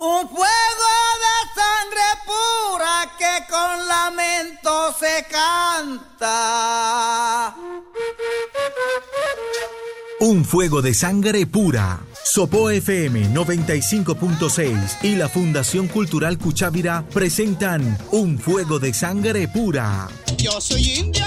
Un fuego de sangre pura que con lamento se canta. Un fuego de sangre pura. Sopo FM 95.6 y la Fundación Cultural Cuchávira presentan Un fuego de sangre pura. Yo soy india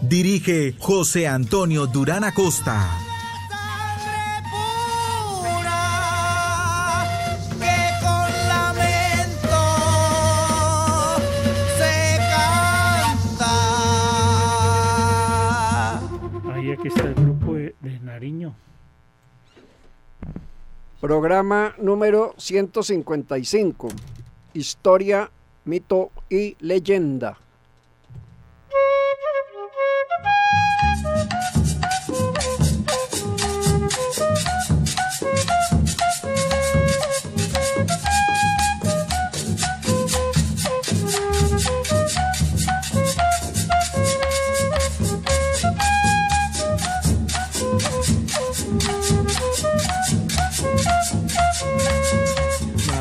Dirige José Antonio Durán Acosta. Sangre pura que con lamento se canta. Ahí aquí está el grupo de, de Nariño. Programa número 155. Historia, mito y leyenda.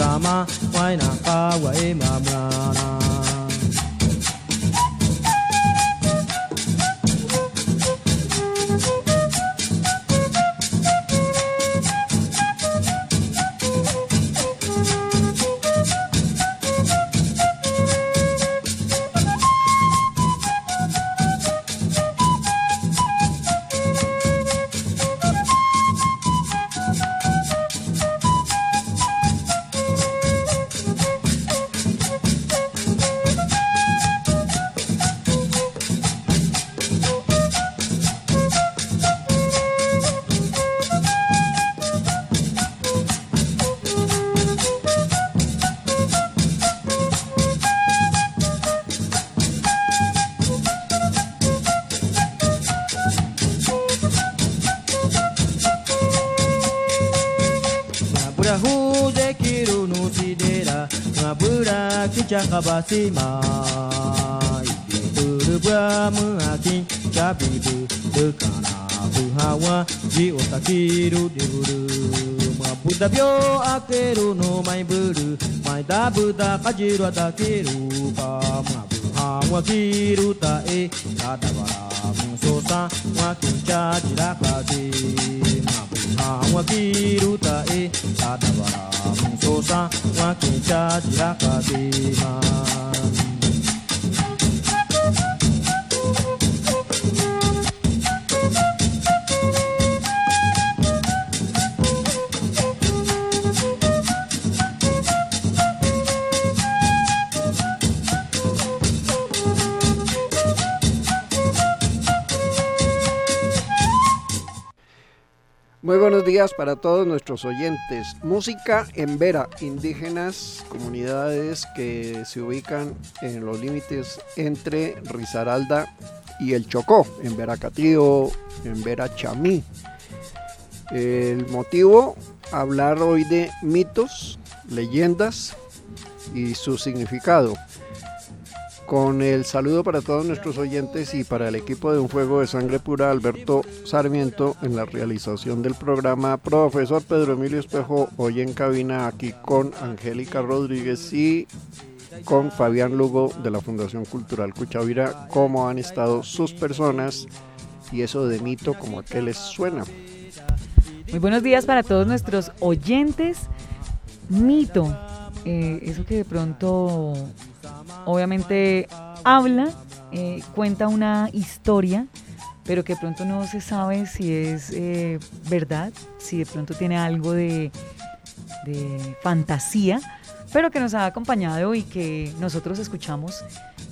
Sama, Waina, Pa, Waima, kabasi mai Buru bramu akin kabibu Dekana buhawa ji otakiru diburu Mabuda bio akeru no mai buru Mai da buda kajiru atakiru pa Mabuhawa kiru ta e kadabara musosa Wakincha jirakati Mabuhawa kiru ta e kadabara kosa, wakichaji di bima. Para todos nuestros oyentes. Música en Vera, indígenas, comunidades que se ubican en los límites entre Risaralda y el Chocó, en Veracatío, en Vera Chamí. El motivo, hablar hoy de mitos, leyendas y su significado. Con el saludo para todos nuestros oyentes y para el equipo de Un Fuego de Sangre Pura, Alberto Sarmiento, en la realización del programa, profesor Pedro Emilio Espejo, hoy en cabina aquí con Angélica Rodríguez y con Fabián Lugo de la Fundación Cultural Cuchavira, cómo han estado sus personas y eso de mito, como a qué les suena. Muy buenos días para todos nuestros oyentes. Mito, eh, eso que de pronto obviamente habla, eh, cuenta una historia, pero que de pronto no se sabe si es eh, verdad, si de pronto tiene algo de, fantasía, pero que nos ha acompañado y que nosotros escuchamos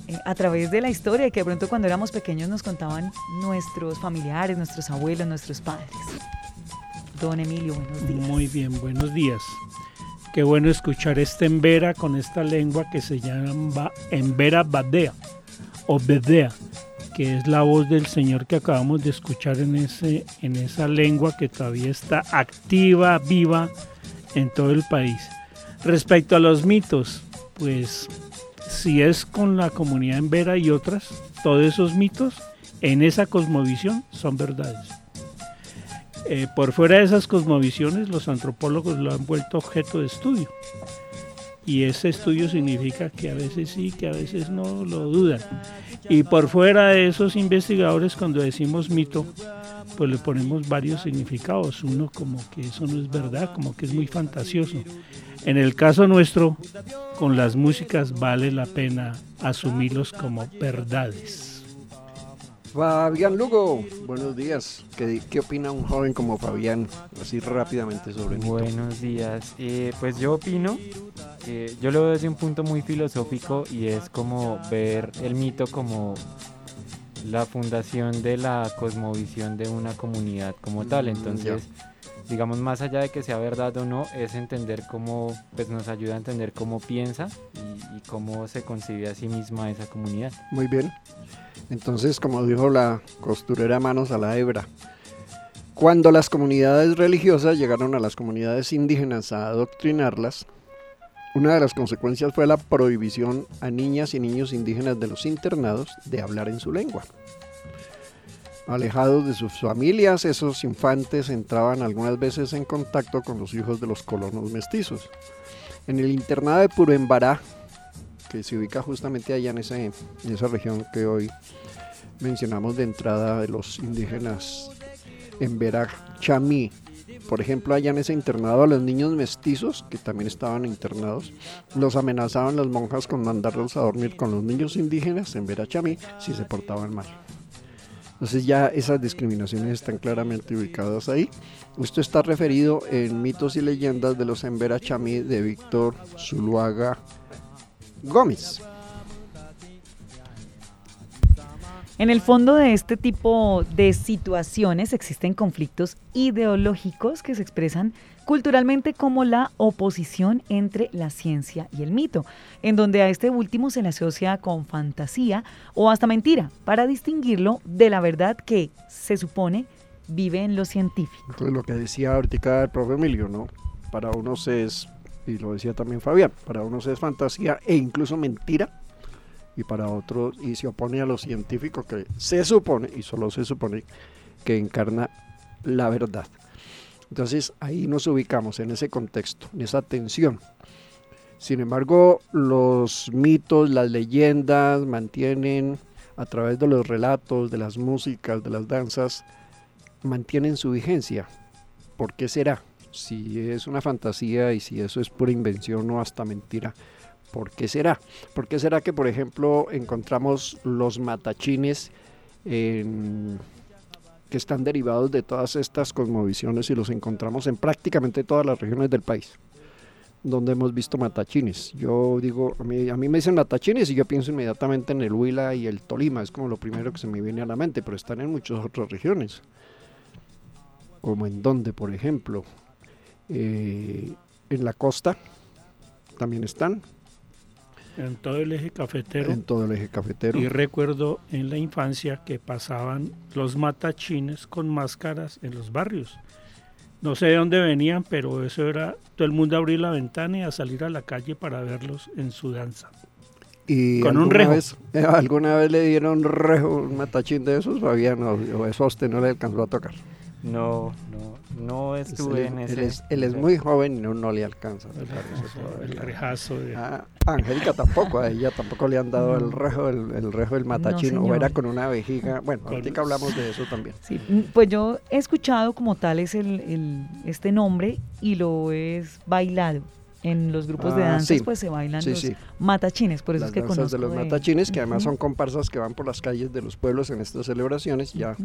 eh, a través de la historia y que de pronto cuando éramos pequeños nos contaban nuestros familiares, nuestros abuelos, nuestros padres. Don Emilio, buenos días. Muy bien, buenos días. Qué bueno escuchar este Embera con esta lengua que se llama Embera Badea o Bedea, que es la voz del Señor que acabamos de escuchar en, ese, en esa lengua que todavía está activa, viva en todo el país. Respecto a los mitos, pues si es con la comunidad Embera y otras, todos esos mitos en esa cosmovisión son verdades. Eh, por fuera de esas cosmovisiones, los antropólogos lo han vuelto objeto de estudio. Y ese estudio significa que a veces sí, que a veces no lo dudan. Y por fuera de esos investigadores, cuando decimos mito, pues le ponemos varios significados. Uno como que eso no es verdad, como que es muy fantasioso. En el caso nuestro, con las músicas vale la pena asumirlos como verdades. Fabián Lugo, buenos días. ¿Qué, qué opina un joven como Fabián, así rápidamente sobre el mito? Buenos días. Eh, pues yo opino, que yo lo veo desde un punto muy filosófico y es como ver el mito como la fundación de la cosmovisión de una comunidad como tal. Mm, Entonces, digamos, más allá de que sea verdad o no, es entender cómo, pues nos ayuda a entender cómo piensa y, y cómo se concibe a sí misma esa comunidad. Muy bien. Entonces, como dijo la costurera manos a la hebra, cuando las comunidades religiosas llegaron a las comunidades indígenas a adoctrinarlas, una de las consecuencias fue la prohibición a niñas y niños indígenas de los internados de hablar en su lengua. Alejados de sus familias, esos infantes entraban algunas veces en contacto con los hijos de los colonos mestizos. En el internado de Puruembará, que se ubica justamente allá en esa región que hoy mencionamos de entrada de los indígenas en Verachamí. Por ejemplo, allá en ese internado a los niños mestizos, que también estaban internados, los amenazaban las monjas con mandarlos a dormir con los niños indígenas en Verachamí si se portaban mal. Entonces ya esas discriminaciones están claramente ubicadas ahí. Esto está referido en mitos y leyendas de los Embera Chamí de Víctor Zuluaga Gómez. En el fondo de este tipo de situaciones existen conflictos ideológicos que se expresan culturalmente como la oposición entre la ciencia y el mito, en donde a este último se le asocia con fantasía o hasta mentira, para distinguirlo de la verdad que se supone vive en lo científico. Entonces lo que decía ahorita el Emilio, ¿no? Para unos es, y lo decía también Fabián, para unos es fantasía e incluso mentira, y para otros, y se opone a lo científico que se supone, y solo se supone, que encarna la verdad. Entonces ahí nos ubicamos en ese contexto, en esa tensión. Sin embargo, los mitos, las leyendas mantienen a través de los relatos, de las músicas, de las danzas, mantienen su vigencia. ¿Por qué será? Si es una fantasía y si eso es pura invención o hasta mentira, ¿por qué será? ¿Por qué será que, por ejemplo, encontramos los matachines que están derivados de todas estas cosmovisiones y los encontramos en prácticamente todas las regiones del país donde hemos visto matachines. Yo digo, a mí, a mí me dicen matachines y yo pienso inmediatamente en el Huila y el Tolima, es como lo primero que se me viene a la mente, pero están en muchas otras regiones. Como en donde, por ejemplo, eh, en la costa también están, En todo el eje cafetero. en todo el eje cafetero. Y recuerdo en la infancia que pasaban los matachines con máscaras en los barrios. No sé de dónde venían, pero eso era todo el mundo abrir la ventana y a salir a la calle para verlos en su danza. Y Con un rejo. Vez, ¿Alguna vez le dieron rejo, un matachín de esos? Fabián, o, o eso a usted no le alcanzó a tocar. No, no, no estuve él, en es- ese. él es, él es muy joven y no, no le alcanza. me parece, El rejazo de... Ah, a Angélica tampoco, a ella tampoco le han dado el rejo, el, el rejo del matachín, o era con una vejiga. Bueno, Con- ahorita hablamos de eso también. Sí, pues yo he escuchado como tal es el, el- este nombre y lo he bailado. En los grupos de Ah, danzas sí. pues se bailan Sí, los sí. matachines, por eso las es que danzas de los de- matachines, que además son comparsas que van por las calles de los pueblos en estas celebraciones. Ya,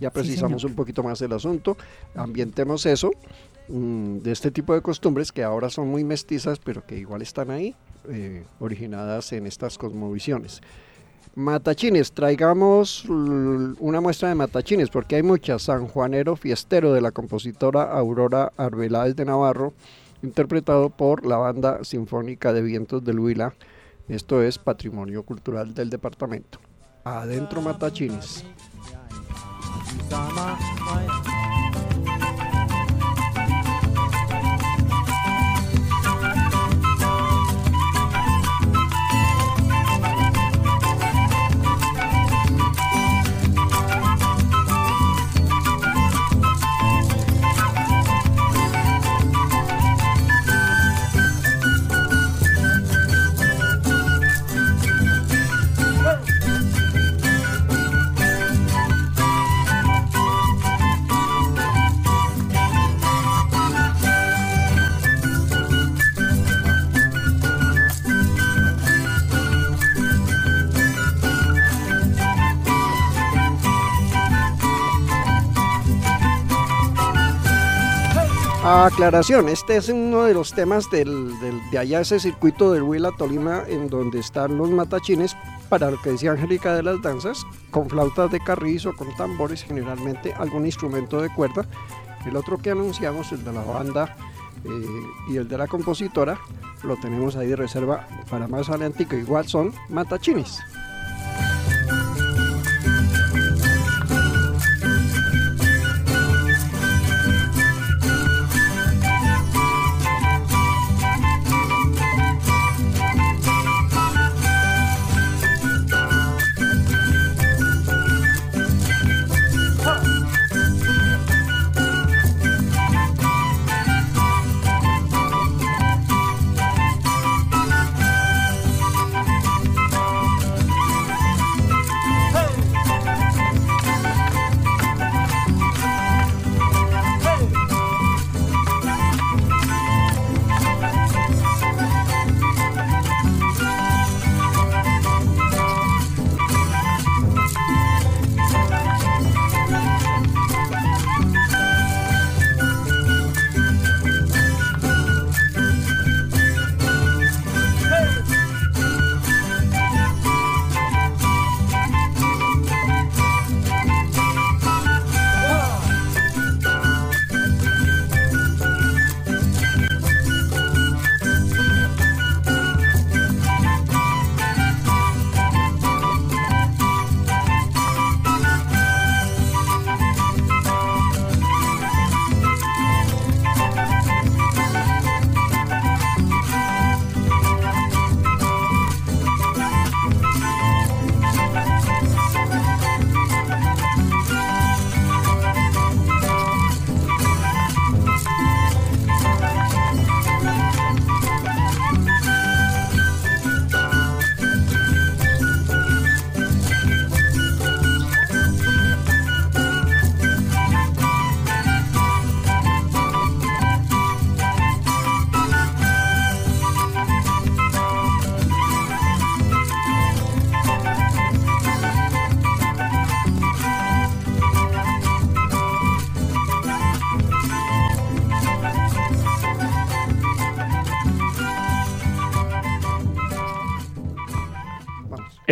ya precisamos un poquito más el asunto. Ambientemos eso mm, de este tipo de costumbres que ahora son muy mestizas, pero que igual están ahí, eh, originadas en estas cosmovisiones. Matachines, traigamos una muestra de matachines, porque hay muchas. San Juanero Fiestero de la compositora Aurora Arbeláez de Navarro, interpretado por la Banda Sinfónica de Vientos del Huila. Esto es Patrimonio Cultural del Departamento. Adentro Matachines. Aclaración, este es uno de los temas de allá, ese circuito del Huila Tolima, en donde están los matachines, para lo que decía Angélica de las danzas, con flautas de carrizo, con tambores, generalmente algún instrumento de cuerda. El otro que anunciamos, el de la banda eh, y el de la compositora, lo tenemos ahí de reserva para más adelante, que igual son matachines.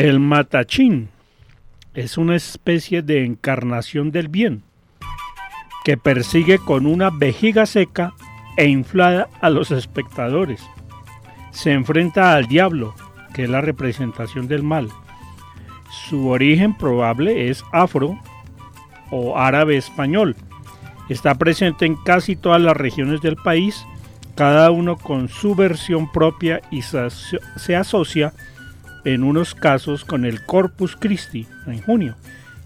El matachín es una especie de encarnación del bien que persigue con una vejiga seca e inflada a los espectadores. Se enfrenta al diablo, que es la representación del mal. Su origen probable es afro o árabe español. Está presente en casi todas las regiones del país, cada uno con su versión propia y se aso- se asocia en unos casos con el Corpus Christi en junio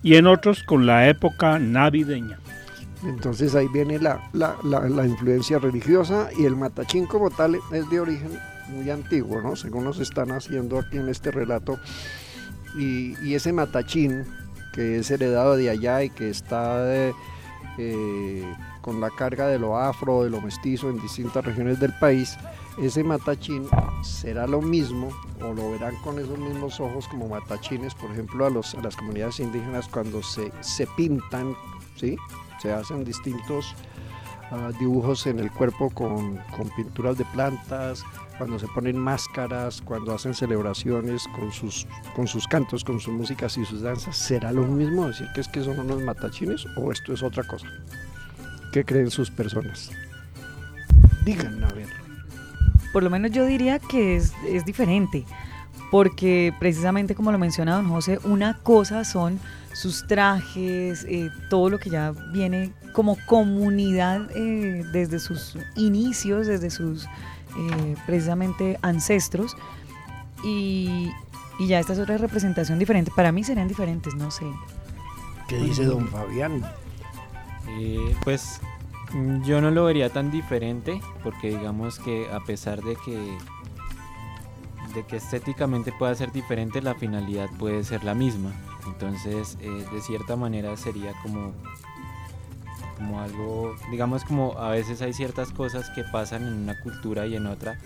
y en otros con la época navideña. Entonces ahí viene la, la- la- la influencia religiosa y el matachín como tal es de origen muy antiguo, ¿no? Según nos están haciendo aquí en este relato. Y, y ese matachín que es heredado de allá y que está de- eh, con la carga de lo afro, de lo mestizo en distintas regiones del país, ese matachín será lo mismo o lo verán con esos mismos ojos como matachines, por ejemplo, a, los, a las comunidades indígenas cuando se, se pintan, ¿sí? se hacen distintos ah, dibujos en el cuerpo con, con pinturas de plantas, cuando se ponen máscaras, cuando hacen celebraciones con sus, con sus cantos, con sus músicas y sus danzas, ¿será lo mismo decir que es que son unos matachines o esto es otra cosa? ¿Qué creen sus personas? Digan, a ver. Por lo menos yo diría que es, es diferente, porque precisamente como lo menciona don José, una cosa son sus trajes, eh, todo lo que ya viene como comunidad eh, desde sus inicios, desde sus eh, precisamente ancestros, y, y ya esta es otra representación diferente. Para mí serían diferentes, no sé. ¿Qué dice don Fabián? Eh, pues yo no lo vería tan diferente porque digamos que a pesar de que de que estéticamente pueda ser diferente la finalidad puede ser la misma. Entonces eh, de cierta manera sería como como algo digamos como a veces hay ciertas cosas que pasan en una cultura y en otra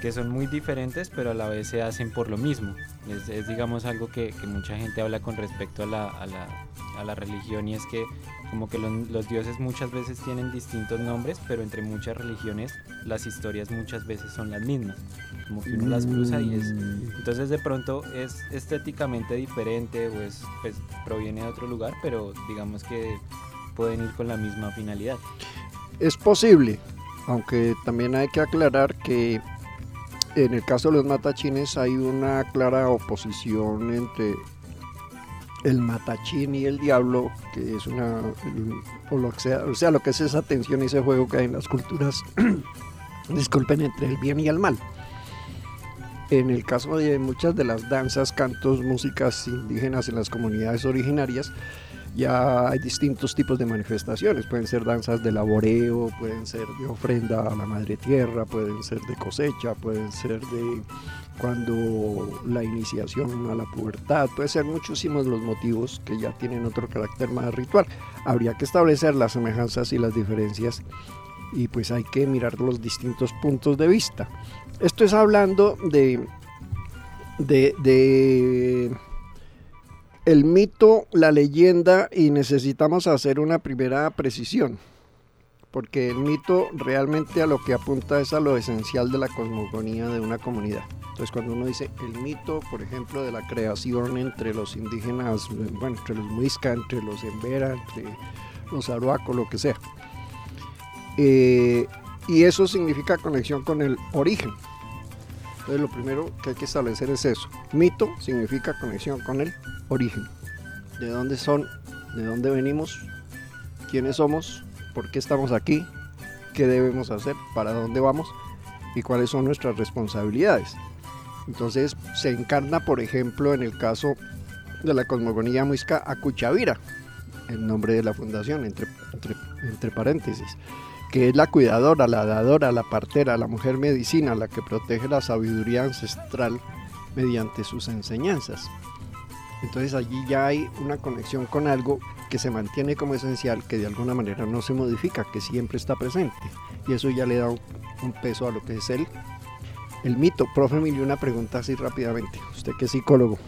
que son muy diferentes pero a la vez se hacen por lo mismo. Es, es, digamos algo que, que, mucha gente habla con respecto a la, a la, a la religión y es que como que los, los, dioses muchas veces tienen distintos nombres, pero entre muchas religiones las historias muchas veces son las mismas, como que uno las cruza y es... Entonces de pronto es estéticamente diferente o es, pues proviene de otro lugar, pero digamos que pueden ir con la misma finalidad. Es posible, aunque también hay que aclarar que en el caso de los matachines hay una clara oposición entre el matachín y el diablo, que es una, o, lo que sea, o sea, lo que es esa tensión y ese juego que hay en las culturas, disculpen, entre el bien y el mal. En el caso de muchas de las danzas, cantos, músicas indígenas en las comunidades originarias, ya hay distintos tipos de manifestaciones. Pueden ser danzas de laboreo, pueden ser de ofrenda a la madre tierra, pueden ser de cosecha, pueden ser de cuando la iniciación a la pubertad, puede ser muchísimos los motivos que ya tienen otro carácter más ritual. Habría que establecer las semejanzas y las diferencias y pues hay que mirar los distintos puntos de vista. Esto es hablando de, de, de el mito, la leyenda y necesitamos hacer una primera precisión porque el mito realmente a lo que apunta es a lo esencial de la cosmogonía de una comunidad. Entonces cuando uno dice el mito, por ejemplo, de la creación entre los indígenas, bueno, entre los muisca, entre los embera, entre los aruaco, lo que sea. Eh, y eso significa conexión con el origen. Entonces lo primero que hay que establecer es eso. Mito significa conexión con el origen. ¿De dónde son? ¿De dónde venimos? ¿Quiénes somos? por qué estamos aquí, qué debemos hacer, para dónde vamos y cuáles son nuestras responsabilidades. Entonces se encarna, por ejemplo, en el caso de la cosmogonía muisca Acuchavira, el nombre de la fundación, entre, entre, entre, paréntesis, que es la cuidadora, la dadora, la partera, la mujer medicina, la que protege la sabiduría ancestral mediante sus enseñanzas. Entonces allí ya hay una conexión con algo que se mantiene como esencial, que de alguna manera no se modifica, que siempre está presente. Y eso ya le da un, peso a lo que es el, el mito. Profe Emilio, una pregunta así rápidamente. Usted que es psicólogo,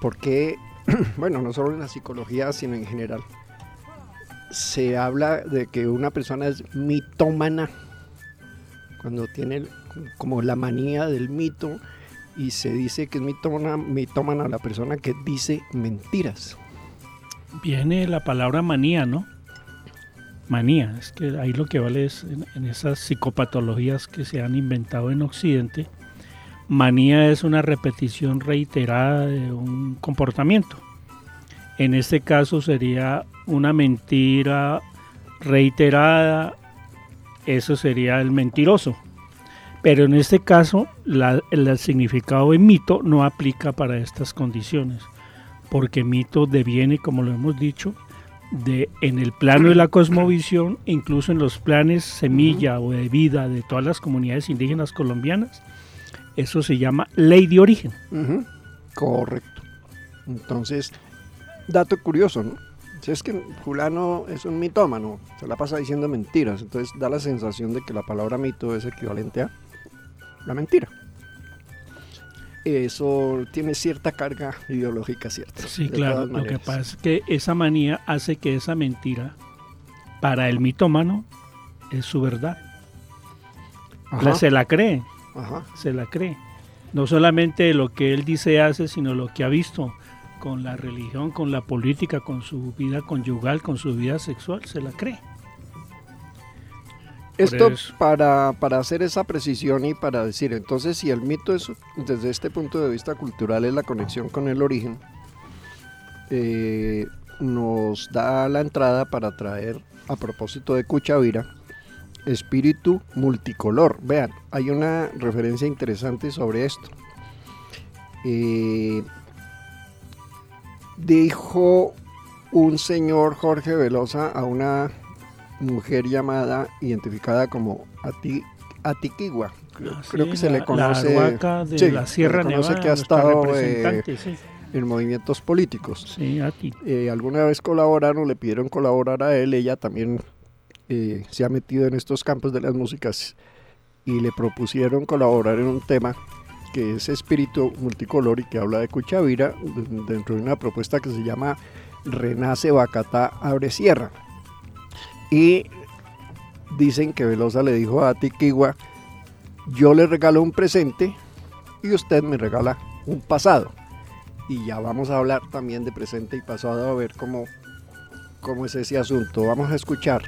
¿por qué, bueno, no solo en la psicología, sino en general, se habla de que una persona es mitómana cuando tiene como la manía del mito y se dice que es mitómana, mitómana la persona que dice mentiras? viene la palabra manía, ¿no? Manía, es que ahí lo que vale es en, en, esas psicopatologías que se han inventado en Occidente, manía es una repetición reiterada de un comportamiento. En este caso sería una mentira reiterada, eso sería el mentiroso. Pero en este caso la, el significado de mito no aplica para estas condiciones porque mito deviene, como lo hemos dicho, de en el plano de la cosmovisión, incluso en los planes semilla o de vida de todas las comunidades indígenas colombianas, eso se llama ley de origen. Uh -huh. Correcto. Entonces, dato curioso, ¿no? Si es que fulano es un mitómano, se la pasa diciendo mentiras, entonces da la sensación de que la palabra mito es equivalente a la mentira. Eso tiene cierta carga ideológica, ¿cierto? Sí, De claro. Lo que pasa es que esa manía hace que esa mentira, para el mitómano, es su verdad. La- se la cree, ajá. se la cree. No solamente lo que él dice hace, sino lo que ha visto con la religión, con la política, con su vida conyugal, con su vida sexual, se la cree. Esto para, para hacer esa precisión y para decir, entonces si el mito es, desde este punto de vista cultural, es la conexión con el origen, eh, nos da la entrada para traer, a propósito de Cuchavira, espíritu multicolor. Vean, hay una referencia interesante sobre esto. Eh, dijo un señor Jorge Velosa a una mujer llamada, identificada como Ati, Atiquigua. Creo, Ah, creo que se le conoce. La de sí, la se Sierra le conoce Nevada, que ha estado eh, sí. en movimientos políticos. Sí, a ti. Eh, alguna vez colaboraron, le pidieron colaborar a él, ella también eh, se ha metido en estos campos de las músicas y le propusieron colaborar en un tema que es espíritu multicolor y que habla de Cuchavira dentro de una propuesta que se llama Renace Bacatá Abre Sierra. Y dicen que Velosa le dijo a Tiquigua, yo le regalo un presente y usted me regala un pasado. Y ya vamos a hablar también de presente y pasado a ver cómo, cómo es ese asunto. Vamos a escuchar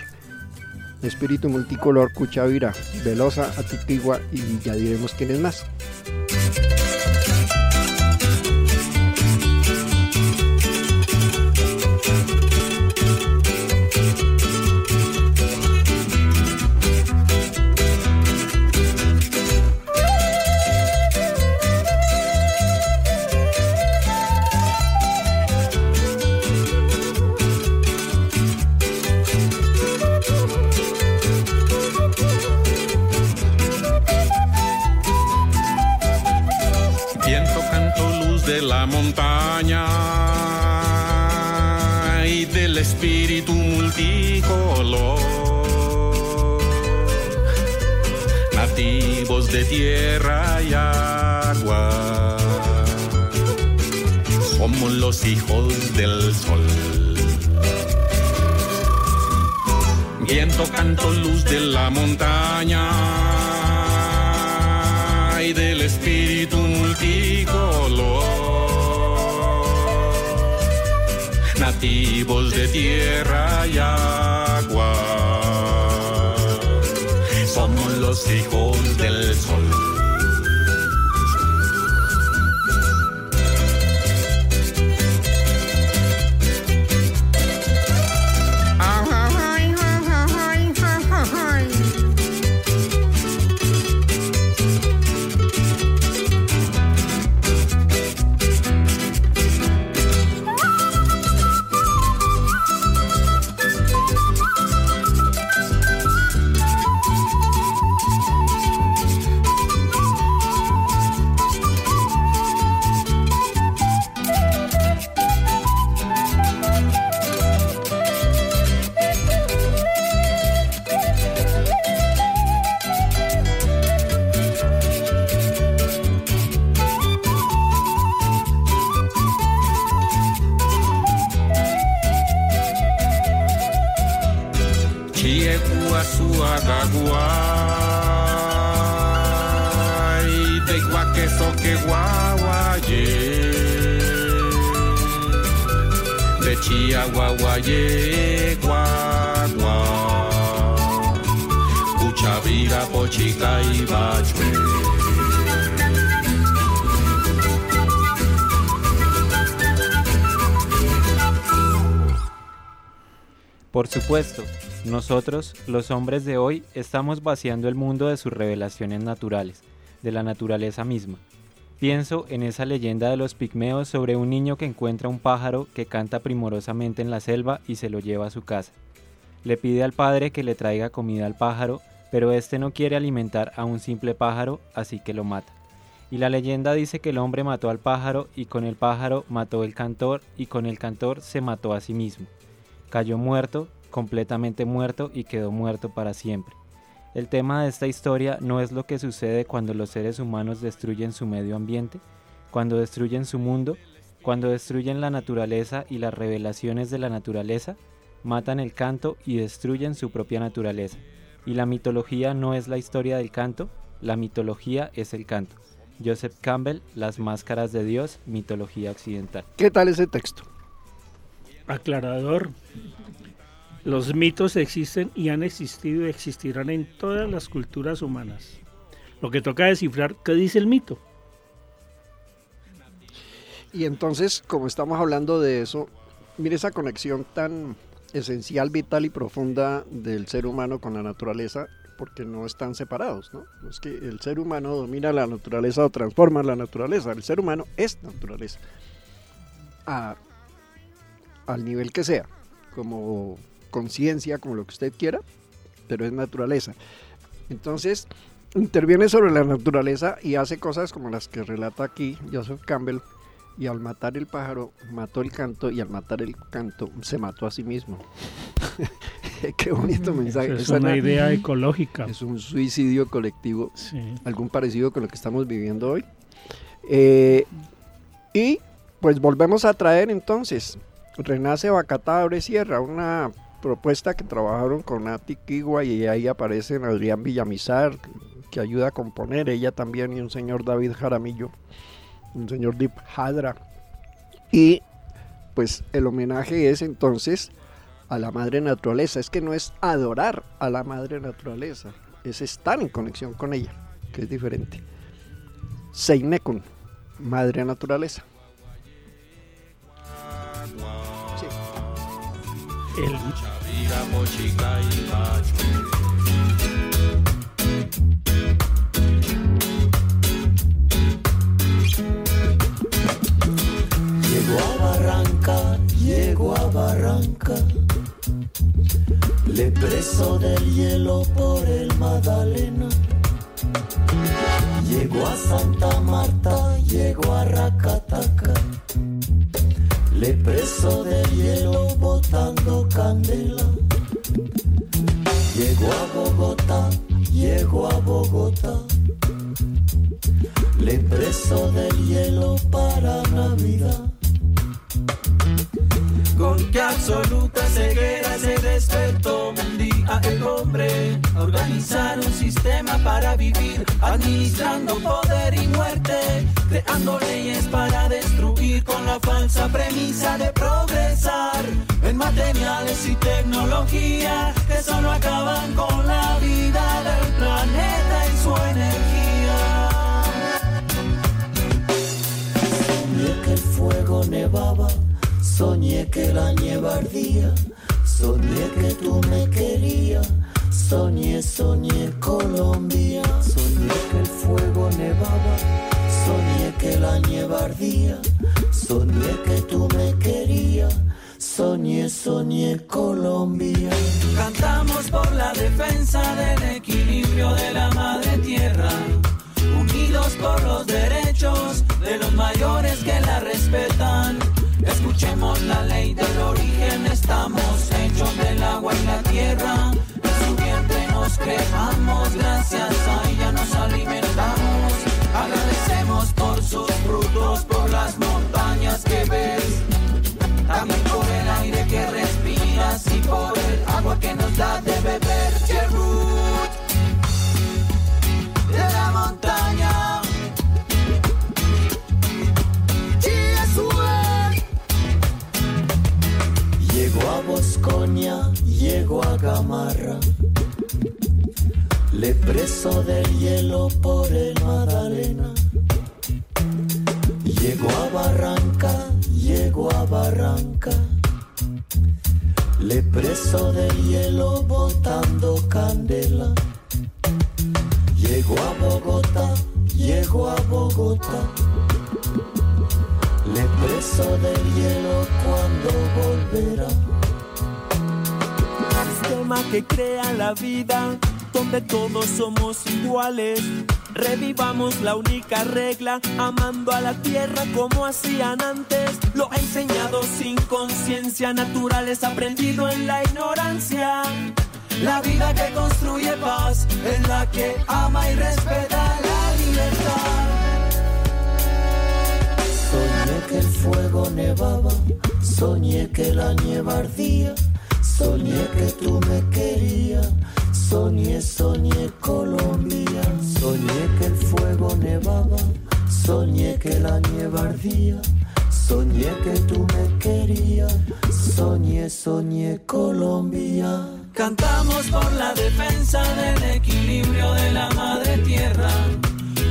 Espíritu Multicolor, Cuchavira, Velosa, Atiquigua y ya diremos quién es más. Montaña y del espíritu multicolor. Nativos de tierra y agua, somos los hijos del sol. Viento, canto, luz de la montaña y del espíritu multicolor. Nativos de tierra y agua, somos los hijos suagaguay, de guaqueso que guaguaye, de chiaguaguaye guagua, cuchavira pochica y bachue. Por supuesto, nosotros, los hombres de hoy, estamos vaciando el mundo de sus revelaciones naturales, de la naturaleza misma. Pienso en esa leyenda de los pigmeos sobre un niño que encuentra un pájaro que canta primorosamente en la selva y se lo lleva a su casa. Le pide al padre que le traiga comida al pájaro, pero este no quiere alimentar a un simple pájaro, así que lo mata. Y la leyenda dice que el hombre mató al pájaro y con el pájaro mató el cantor y con el cantor se mató a sí mismo. cayó muerto, completamente muerto y quedó muerto para siempre. El tema de esta historia no es lo que sucede cuando los seres humanos destruyen su medio ambiente, cuando destruyen su mundo, cuando destruyen la naturaleza y las revelaciones de la naturaleza, matan el canto y destruyen su propia naturaleza. Y la mitología no es la historia del canto, la mitología es el canto. Joseph Campbell, Las Máscaras de Dios, Mitología Occidental. ¿Qué tal ese texto? Aclarador. Los mitos existen y han existido y existirán en todas las culturas humanas. Lo que toca descifrar qué dice el mito. Y entonces, como estamos hablando de eso, mire esa conexión tan esencial, vital y profunda del ser humano con la naturaleza, porque no están separados, ¿no? Es que el ser humano domina la naturaleza o transforma la naturaleza, el ser humano es naturaleza, al nivel que sea, como conciencia, como lo que usted quiera, pero es naturaleza. Entonces, interviene sobre la naturaleza y hace cosas como las que relata aquí Joseph Campbell, y al matar el pájaro mató el canto y al matar el canto se mató a sí mismo. Qué bonito mensaje. Es Esa una na- idea ecológica. es un suicidio colectivo, Sí. algún parecido con lo que estamos viviendo hoy. Eh, y pues volvemos a traer entonces Renace Bacatá Abre Sierra, una propuesta que trabajaron con Nati Kigua y ahí aparecen Adrián Villamizar, que ayuda a componer, ella también y un señor David Jaramillo, un señor Deep Hadra. Y pues el homenaje es entonces a la madre naturaleza, es que no es adorar a la madre naturaleza, es estar en conexión con ella, que es diferente. Seinekun, madre naturaleza. Llego a Barranca, llego a Barranca, le preso del hielo por el Magdalena. Llego a Santa Marta, llego a Racataca, le preso del hielo botando candela. Llego a Bogotá, llego a Bogotá. Le preso del hielo para Navidad. Con qué absoluta ceguera se despertó un día el hombre a organizar un sistema para vivir, administrando poder y muerte, creando leyes para destruir con la falsa premisa de progresar en materiales y tecnología que solo acaban con la vida del planeta y su energía. Soñé que el fuego nevaba, soñé que la nieve ardía, soñé que tú me querías, soñé, soñé Colombia, soñé que el fuego nevaba, soñé que la nieve ardía, soñé que tú me querías, soñé, soñé Colombia. Cantamos por la defensa del equilibrio de la madre tierra, unidos por los derechos de los mayores que la respetan. Escuchemos la ley del origen, estamos hechos del agua y la tierra. En su vientre nos creamos, gracias a ella nos alimentamos. Sus frutos, por las montañas que ves. También por el aire que respiras y por el agua que nos da de beber. Cherut de la montaña. Llego a Bosconia, llego a Gamarra, le preso del hielo por el Magdalena. Llego a Barranca, llego a Barranca, le preso del hielo botando candela. Llego a Bogotá, llego a Bogotá. Le preso del hielo cuando volverá. Sistema que crea la vida donde todos somos iguales. Revivamos la única regla, amando a la tierra como hacían antes. Lo he enseñado sin conciencia, natural es aprendido en la ignorancia. La vida que construye paz es la que ama y respeta la libertad. Soñé que el fuego nevaba, soñé que la nieve ardía, soñé que tú me querías, soñé, soñé Colombia, soñé que el fuego nevaba, soñé que la nieve ardía, soñé que tú me querías, soñé, soñé Colombia. Cantamos por la defensa del equilibrio de la madre tierra,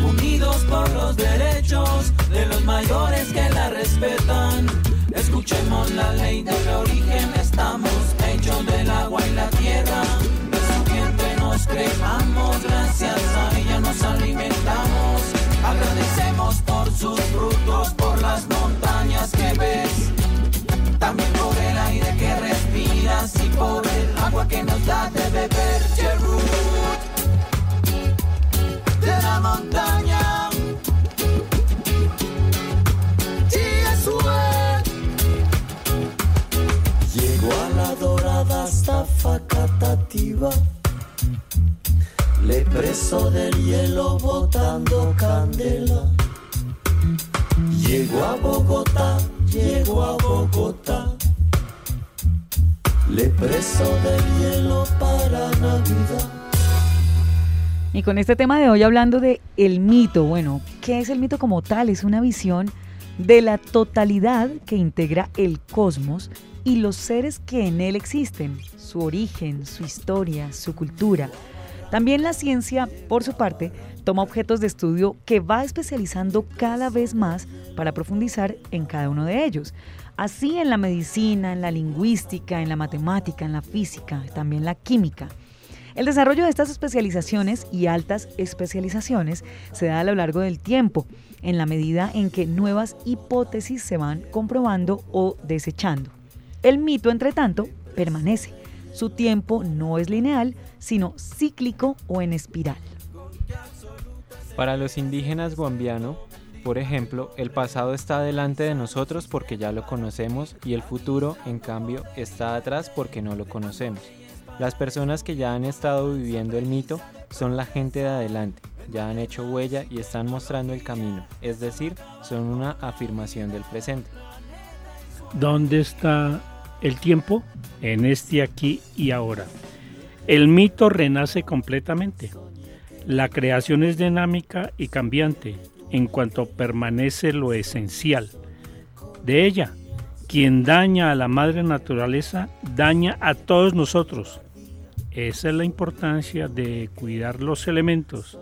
unidos por los derechos de los mayores que la respetan. Escuchemos la ley del origen, estamos hechos del agua y la tierra. Nos creamos, gracias a ella nos alimentamos. Agradecemos por sus frutos, por las montañas que ves. También por el aire que respiras y por el agua que nos da de beber. Cherut de la montaña. Llegó a la dorada hasta Facatativa, le preso del hielo botando candela. Llegó a Bogotá, llegó a Bogotá, le preso del hielo para Navidad. Y con este tema de hoy hablando de el mito, bueno, ¿qué es el mito como tal? Es una visión de la totalidad que integra el cosmos y los seres que en él existen, su origen, su historia, su cultura. También la ciencia, por su parte, toma objetos de estudio que va especializando cada vez más para profundizar en cada uno de ellos. Así en la medicina, en la lingüística, en la matemática, en la física, también la química. El desarrollo de estas especializaciones y altas especializaciones se da a lo largo del tiempo, en la medida en que nuevas hipótesis se van comprobando o desechando. El mito, entre tanto, permanece. Su tiempo no es lineal, sino cíclico o en espiral. Para los indígenas guambiano, por ejemplo, el pasado está delante de nosotros porque ya lo conocemos y el futuro, en cambio, está atrás porque no lo conocemos. Las personas que ya han estado viviendo el mito son la gente de adelante, ya han hecho huella y están mostrando el camino, es decir, son una afirmación del presente. ¿Dónde está el tiempo? En este aquí y ahora. El mito renace completamente. La creación es dinámica y cambiante en cuanto permanece lo esencial de ella. Quien daña a la madre naturaleza daña a todos nosotros. Esa es la importancia de cuidar los elementos.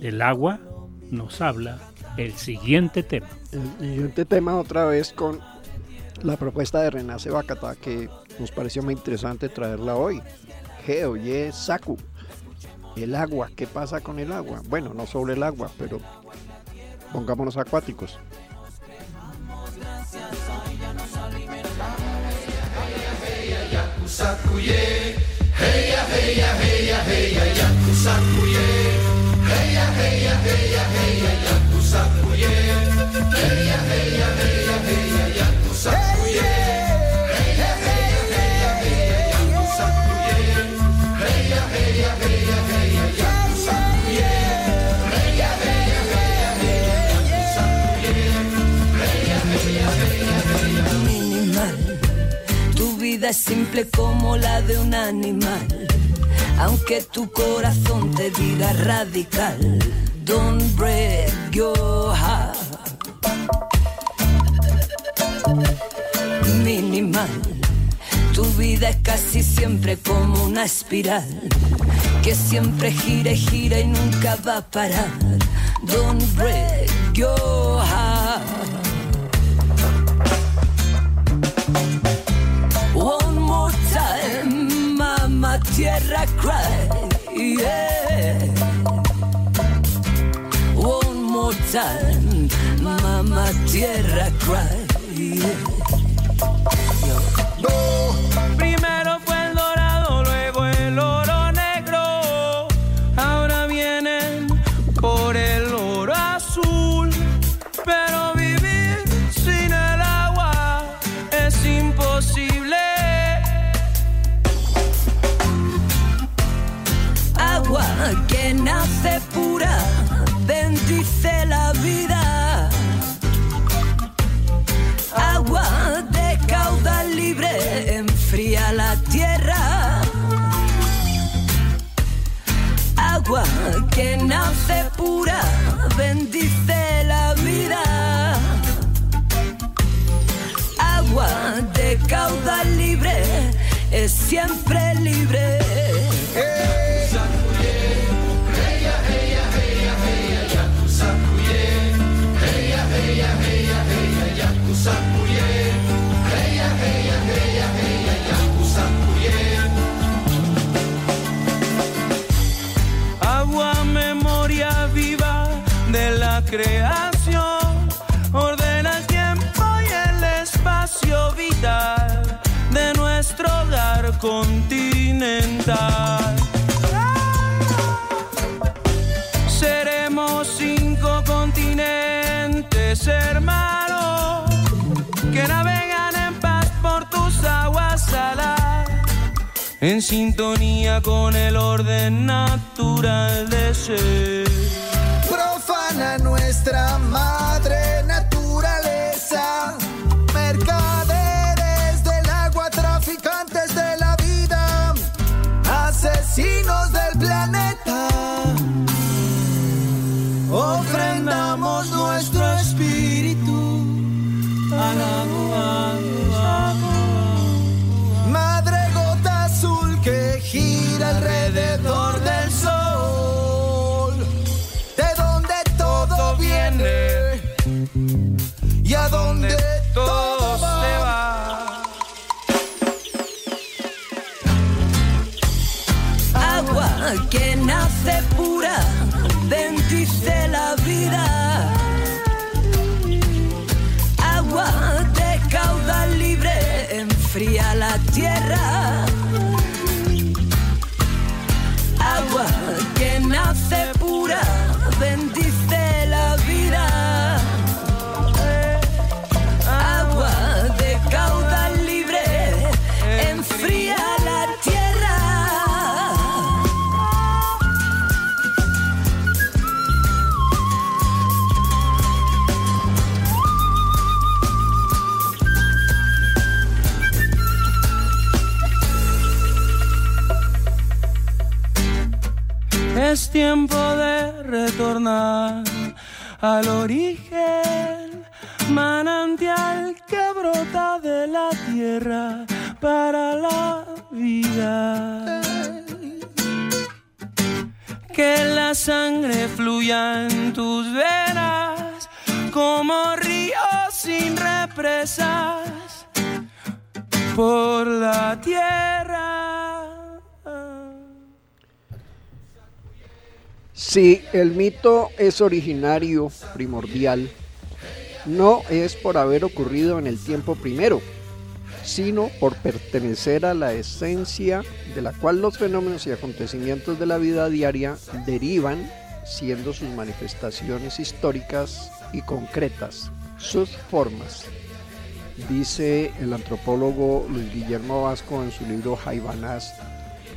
Del agua nos habla el siguiente tema. El siguiente tema otra vez con la propuesta de Renace Bacatá que nos pareció muy interesante traerla hoy. Geo, ye, Saku. El agua, ¿qué pasa con el agua? Bueno, no sobre el agua, pero pongámonos acuáticos. Es simple como la de un animal. Aunque tu corazón te diga radical. Don't break your heart. Minimal. Tu vida es casi siempre como una espiral. Que siempre gira y gira y nunca va a parar. Don't break your heart. Tierra cry. Yeah. One more time, mama tierra cry. Primero siempre en sintonía con el orden natural de ser. Profana nuestra madre al origen, manantial que brota de la tierra para la vida. Que la sangre fluya en tus venas como río sin represas por la tierra. Si el mito es originario, primordial, no es por haber ocurrido en el tiempo primero, sino por pertenecer a la esencia de la cual los fenómenos y acontecimientos de la vida diaria derivan, siendo sus manifestaciones históricas y concretas, sus formas. Dice el antropólogo Luis Guillermo Vasco en su libro Jaibanás,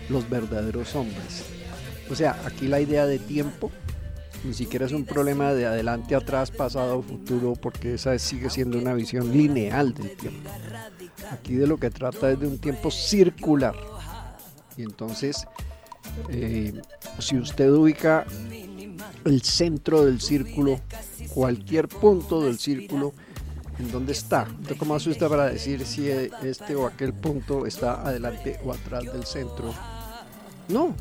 Los verdaderos hombres. O sea, aquí la idea de tiempo ni siquiera es un problema de adelante, atrás, pasado, futuro, porque esa sigue siendo una visión lineal del tiempo. Aquí de lo que trata es de un tiempo circular. Y entonces, eh, si usted ubica el centro del círculo, cualquier punto del círculo, ¿en dónde está? ¿Cómo hace usted para decir si este o aquel punto está adelante o atrás del centro? No,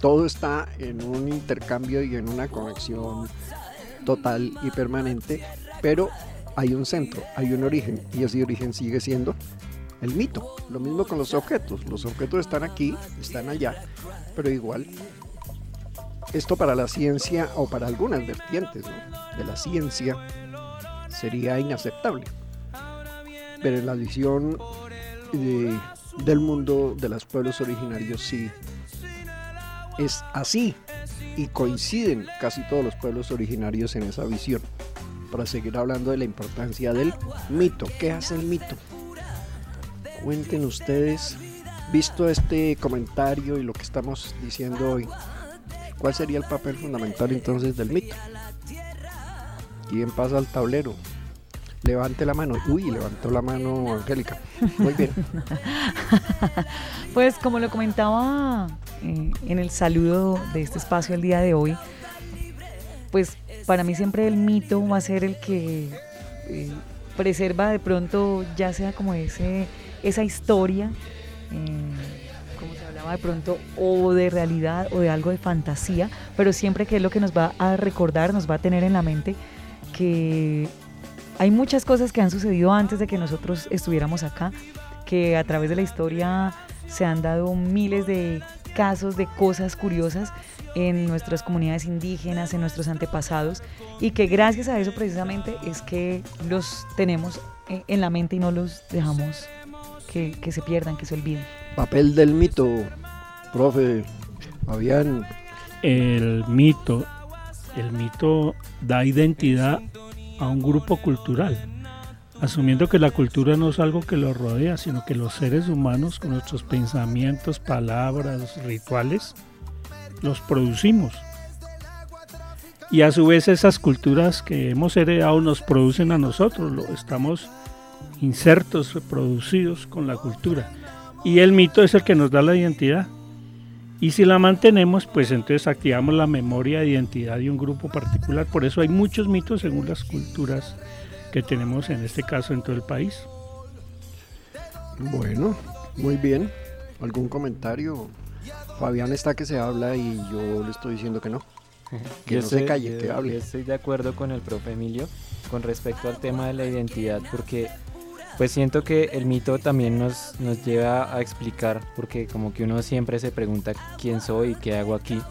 todo está en un intercambio y en una conexión total y permanente, pero hay un centro, hay un origen, y ese origen sigue siendo el mito. Lo mismo con los objetos, los objetos están aquí, están allá, pero igual, esto para la ciencia o para algunas vertientes de la ciencia sería inaceptable, pero en la visión de- del mundo de los pueblos originarios sí es así y coinciden casi todos los pueblos originarios en esa visión. Para seguir hablando de la importancia del mito. ¿Qué hace el mito? Cuenten ustedes, visto este comentario y lo que estamos diciendo hoy, ¿Cuál sería el papel fundamental entonces del mito? ¿Quién pasa al tablero? Levante la mano. Uy, levantó la mano Angélica. Muy bien. Pues como lo comentaba eh, en el saludo de este espacio el día de hoy, pues para mí siempre el mito va a ser el que eh, preserva de pronto ya sea como ese esa historia, eh, como se hablaba de pronto, o de realidad o de algo de fantasía, pero siempre que es lo que nos va a recordar, nos va a tener en la mente que hay muchas cosas que han sucedido antes de que nosotros estuviéramos acá, que a través de la historia se han dado miles de casos de cosas curiosas en nuestras comunidades indígenas, en nuestros antepasados, y que gracias a eso precisamente es que los tenemos eh, en la mente y no los dejamos que, que se pierdan, que se olviden. Papel del mito, profe Fabián. El mito, el mito da identidad a un grupo cultural, asumiendo que la cultura no es algo que lo rodea, sino que los seres humanos con nuestros pensamientos, palabras, rituales, los producimos. Y a su vez esas culturas que hemos heredado nos producen a nosotros, estamos insertos, producidos con la cultura. Y el mito es el que nos da la identidad. Y si la mantenemos, pues entonces activamos la memoria de identidad de un grupo particular. Por eso hay muchos mitos según las culturas que tenemos en este caso en todo el país. Bueno, muy bien. ¿Algún comentario? Fabián está que se habla y yo le estoy diciendo que no. Que Yo no se estoy- calle, yo- que yo hable. estoy de acuerdo con el profe Emilio con respecto al tema de la identidad, porque pues siento que el mito también nos, nos lleva a explicar, porque como que uno siempre se pregunta quién soy y qué hago aquí.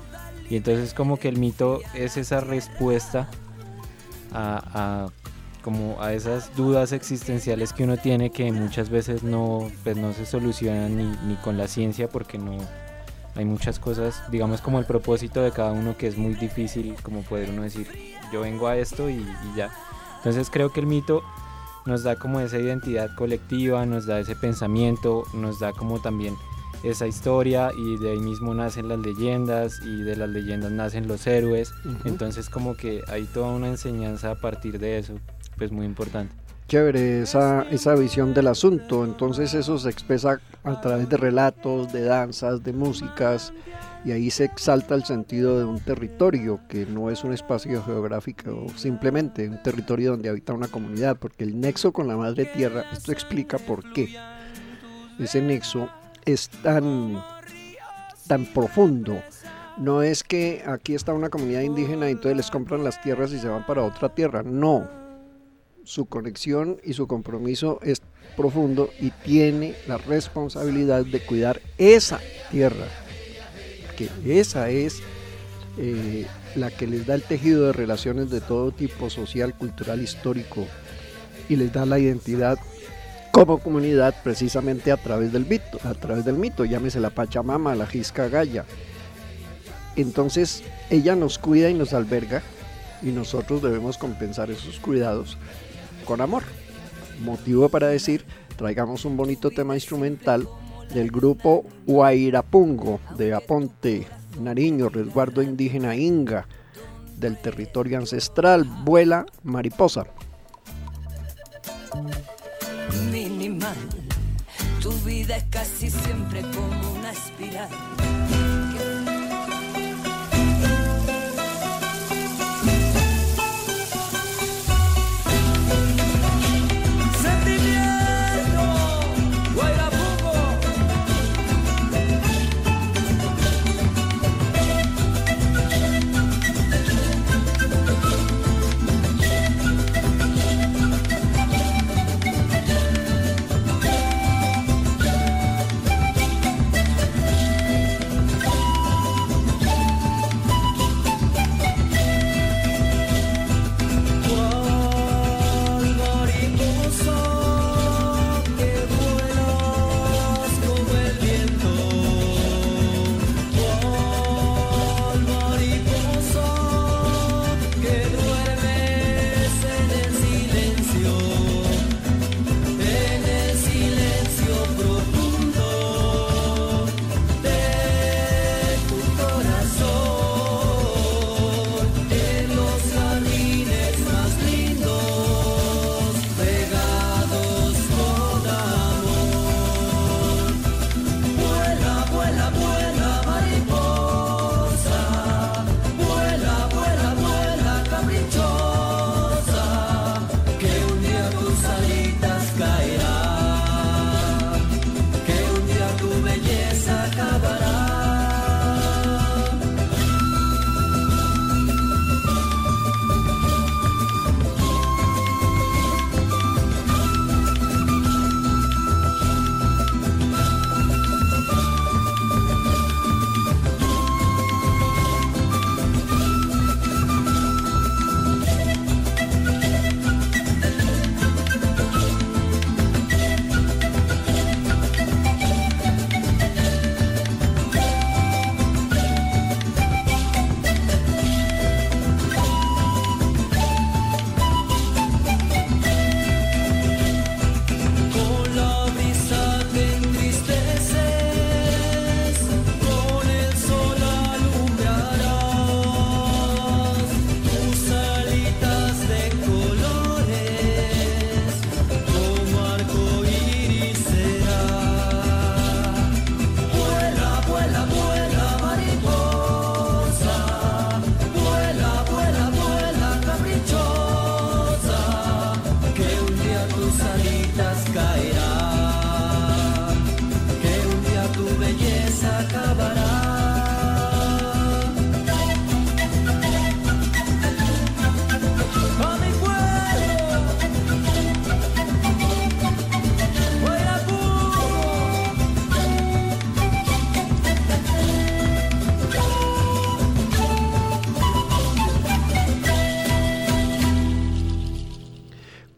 Y entonces como que el mito es esa respuesta a, a- como a esas dudas existenciales que uno tiene que muchas veces no, pues no se solucionan ni, ni con la ciencia porque no, hay muchas cosas, digamos como el propósito de cada uno que es muy difícil como poder uno decir, yo vengo a esto y, y ya. Entonces creo que el mito nos da como esa identidad colectiva, nos da ese pensamiento, nos da como también esa historia y de ahí mismo nacen las leyendas y de las leyendas nacen los héroes. Ujú. Entonces como que hay toda una enseñanza a partir de eso, pues muy importante. Chévere esa, esa visión del asunto. Entonces eso se expresa a través de relatos, de danzas, de músicas, y ahí se exalta el sentido de un territorio, que no es un espacio geográfico simplemente, un territorio donde habita una comunidad, porque el nexo con la madre tierra, esto explica por qué ese nexo es tan, tan profundo. No es que aquí está una comunidad indígena y entonces les compran las tierras y se van para otra tierra, no su conexión y su compromiso es profundo y tiene la responsabilidad de cuidar esa tierra, que esa es eh, la que les da el tejido de relaciones de todo tipo, social, cultural, histórico, y les da la identidad como comunidad precisamente a través del mito, a través del mito, llámese la Pachamama, la Jisca Gaya. Entonces ella nos cuida y nos alberga y nosotros debemos compensar esos cuidados con amor. Motivo para decir, traigamos un bonito tema instrumental del grupo Huayrapungo de Aponte, Nariño, resguardo indígena Inga, del territorio ancestral, vuela mariposa. minimal. Tu vida es casi siempre como una espiral.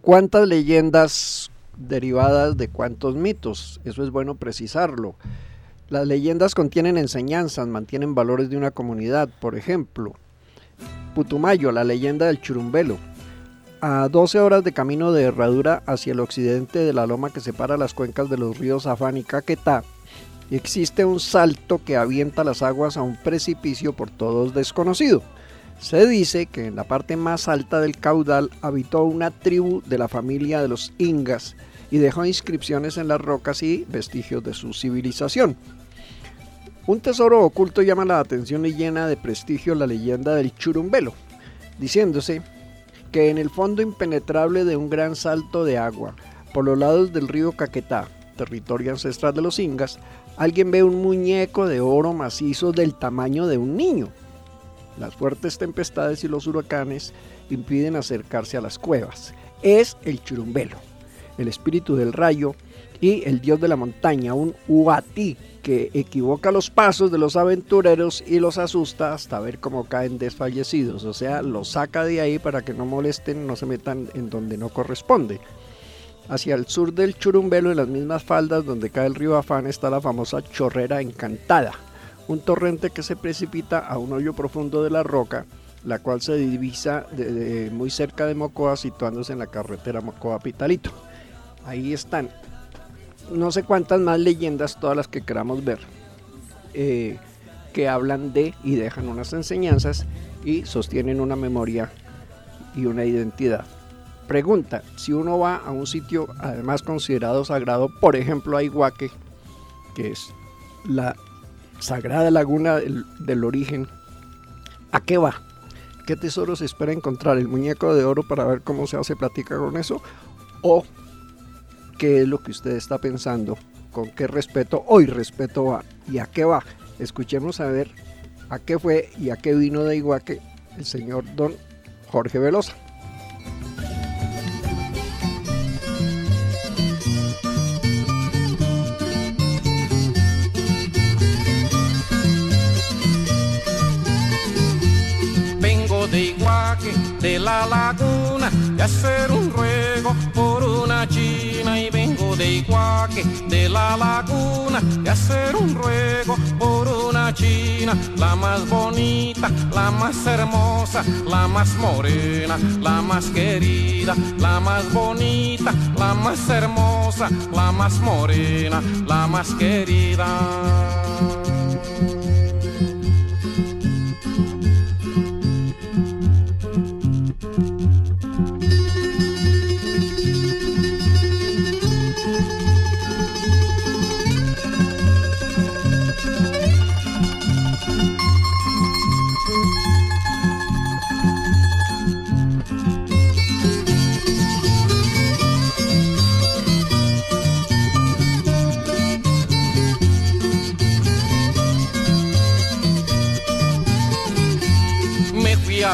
¿Cuántas leyendas derivadas de cuántos mitos? Eso es bueno precisarlo. Las leyendas contienen enseñanzas, mantienen valores de una comunidad. Por ejemplo, Putumayo, la leyenda del churumbelo. A 12 horas de camino de Herradura hacia el occidente de la loma que separa las cuencas de los ríos Afán y Caquetá, existe un salto que avienta las aguas a un precipicio por todos desconocido. Se dice que en la parte más alta del caudal habitó una tribu de la familia de los Ingas y dejó inscripciones en las rocas y vestigios de su civilización. Un tesoro oculto llama la atención y llena de prestigio la leyenda del Churumbelo, diciéndose que en el fondo impenetrable de un gran salto de agua, por los lados del río Caquetá, territorio ancestral de los Ingas, alguien ve un muñeco de oro macizo del tamaño de un niño. Las fuertes tempestades y los huracanes impiden acercarse a las cuevas. Es el churumbelo, el espíritu del rayo y el dios de la montaña, un Uati que equivoca los pasos de los aventureros y los asusta hasta ver cómo caen desfallecidos. O sea, los saca de ahí para que no molesten, no se metan en donde no corresponde. Hacia el sur del Churumbelo, en las mismas faldas donde cae el río Afán, está la famosa Chorrera Encantada, un torrente que se precipita a un hoyo profundo de la roca, la cual se divisa muy cerca de Mocoa, situándose en la carretera Mocoa-Pitalito. Ahí están no sé cuántas más leyendas, todas las que queramos ver, eh, que hablan de y dejan unas enseñanzas y sostienen una memoria y una identidad. Pregunta, si uno va a un sitio además considerado sagrado, por ejemplo a que es la sagrada laguna del, origen, ¿a qué va? ¿Qué tesoros espera encontrar? ¿El muñeco de oro para ver cómo se hace plática con eso? ¿O qué es lo que usted está pensando? ¿Con qué respeto hoy respeto va? ¿Y a qué va? Escuchemos a ver a qué fue y a qué vino de Iguaque el señor don Jorge Velosa. De la laguna de hacer un ruego por una china. Y vengo de Iguaque de la laguna de hacer un ruego por una china. La más bonita la más hermosa la más morena la más querida. La más bonita la más hermosa la más morena la más querida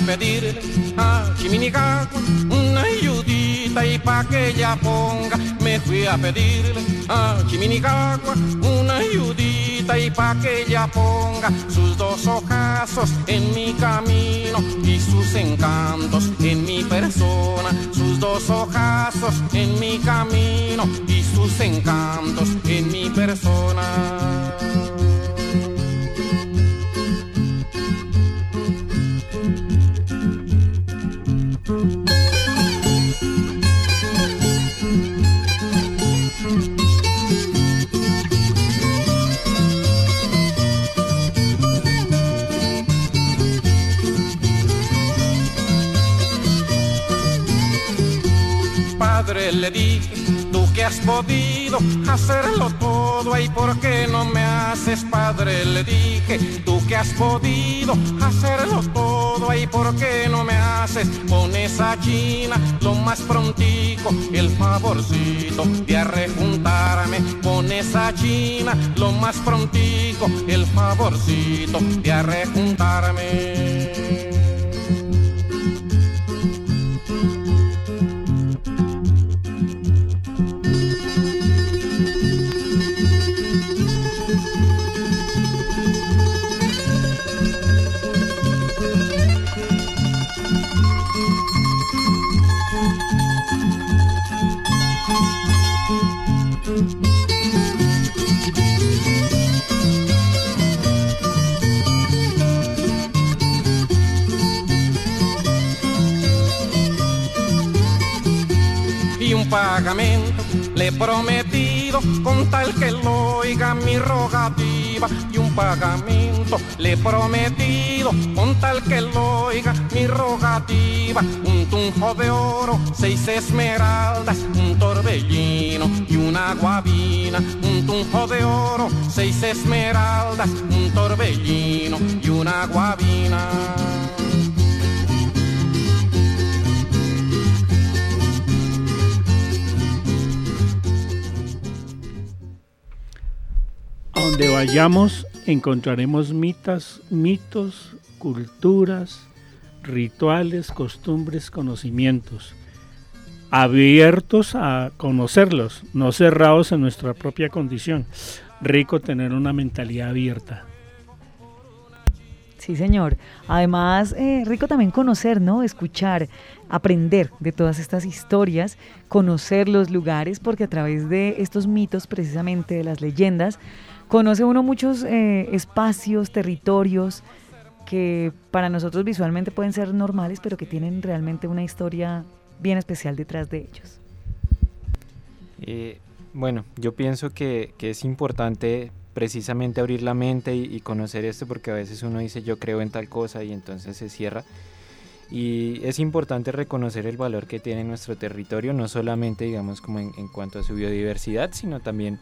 pedirle a Chiminicagua una ayudita y pa' que ella ponga. Me fui a pedirle a Chiminicagua una ayudita y pa' que ella ponga sus dos ojazos en mi camino y sus encantos en mi persona. Sus dos ojazos en mi camino y sus encantos en mi persona. Le dije, tú que has podido hacerlo todo, y por qué no me haces padre, le dije, tú que has podido hacerlo todo, y por qué no me haces con esa china lo más prontico, el favorcito de arrejuntarme con esa china. Lo más prontico, el favorcito de arrejuntarme. Le he prometido con tal que lo oiga mi rogativa y un pagamento. Le he prometido con tal que lo oiga mi rogativa. Un tunjo de oro seis esmeraldas un torbellino y una guabina. Un tunjo de oro seis esmeraldas un torbellino y una guabina donde vayamos encontraremos mitas, mitos, culturas, rituales, costumbres, conocimientos, abiertos a conocerlos, no cerrados en nuestra propia condición. Rico tener una mentalidad abierta. Sí, señor. Además, eh, rico también conocer, ¿no? Escuchar, aprender de todas estas historias, conocer los lugares, porque a través de estos mitos, precisamente de las leyendas, conoce uno muchos eh, espacios, territorios que para nosotros visualmente pueden ser normales, pero que tienen realmente una historia bien especial detrás de ellos. Eh, bueno, yo pienso que, que es importante precisamente abrir la mente y, y, conocer esto porque a veces uno dice yo creo en tal cosa y entonces se cierra. Y es importante reconocer el valor que tiene nuestro territorio, no solamente digamos como en, en cuanto a su biodiversidad, sino también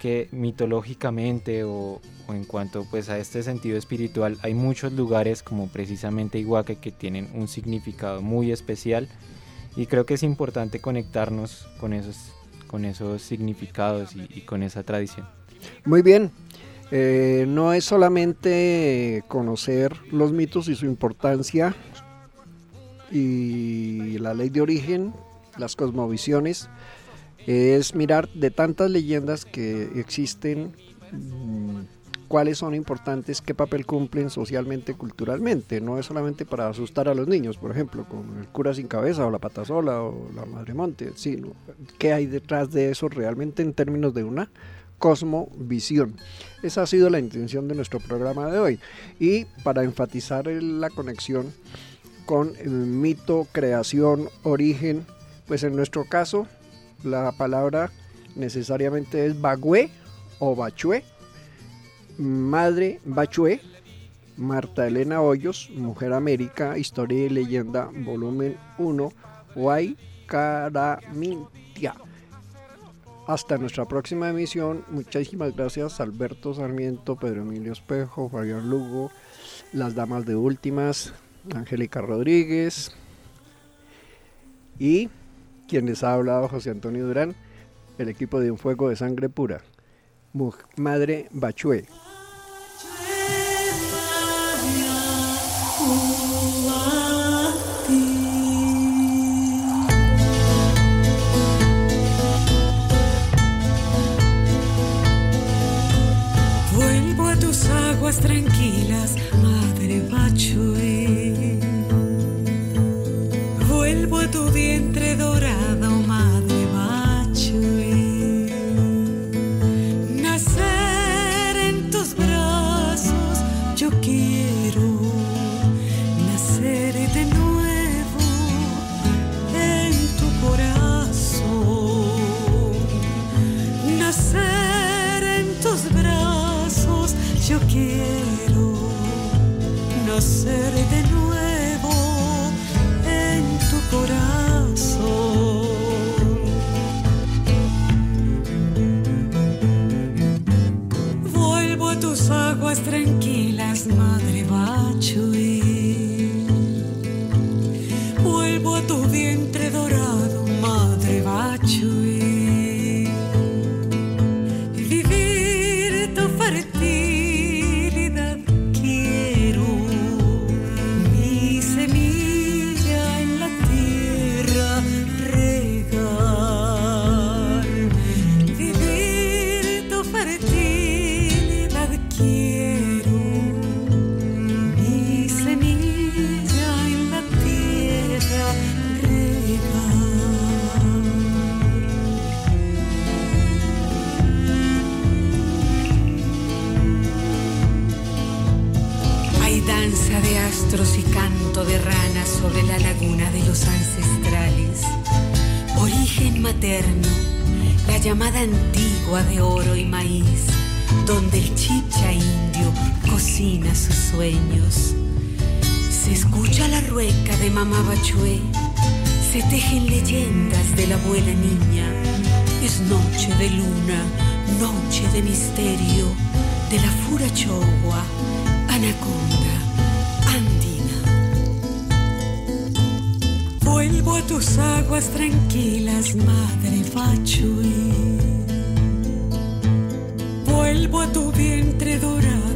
que mitológicamente o, o, en cuanto pues a este sentido espiritual hay muchos lugares como precisamente Iguaque que tienen un significado muy especial y creo que es importante conectarnos con esos, con esos significados y, y con esa tradición. Muy bien. Eh, no es solamente conocer los mitos y su importancia y la ley de origen, las cosmovisiones, es mirar de tantas leyendas que existen, mmm, cuáles son importantes, qué papel cumplen socialmente, culturalmente. No es solamente para asustar a los niños, por ejemplo, con el cura sin cabeza o la pata sola o la madre monte, sino qué hay detrás de eso realmente en términos de una cosmovisión. Esa ha sido la intención de nuestro programa de hoy. Y para enfatizar la conexión con el mito, creación, origen, pues en nuestro caso la palabra necesariamente es bagüe o bachue, madre bachue, Marta Elena Hoyos, Mujer América, Historia y Leyenda, volumen 1, Guay Caramintia. Hasta nuestra próxima emisión. Muchísimas gracias Alberto Sarmiento, Pedro Emilio Espejo, Fabián Lugo, las damas de últimas, Angélica Rodríguez y quien les ha hablado José Antonio Durán, el equipo de Un Fuego de Sangre Pura. Madre Bachué. Y canto de ranas sobre la laguna de los ancestrales. Origen materno, la llamada antigua de oro y maíz, donde el chicha indio cocina sus sueños. Se escucha la rueca de mamá Bachué, se tejen leyendas de la abuela niña. Es noche de luna, noche de misterio, de la fura chogua, anaconda, Vuelvo a tus aguas tranquilas, madre Bachué. Vuelvo a tu vientre dorado,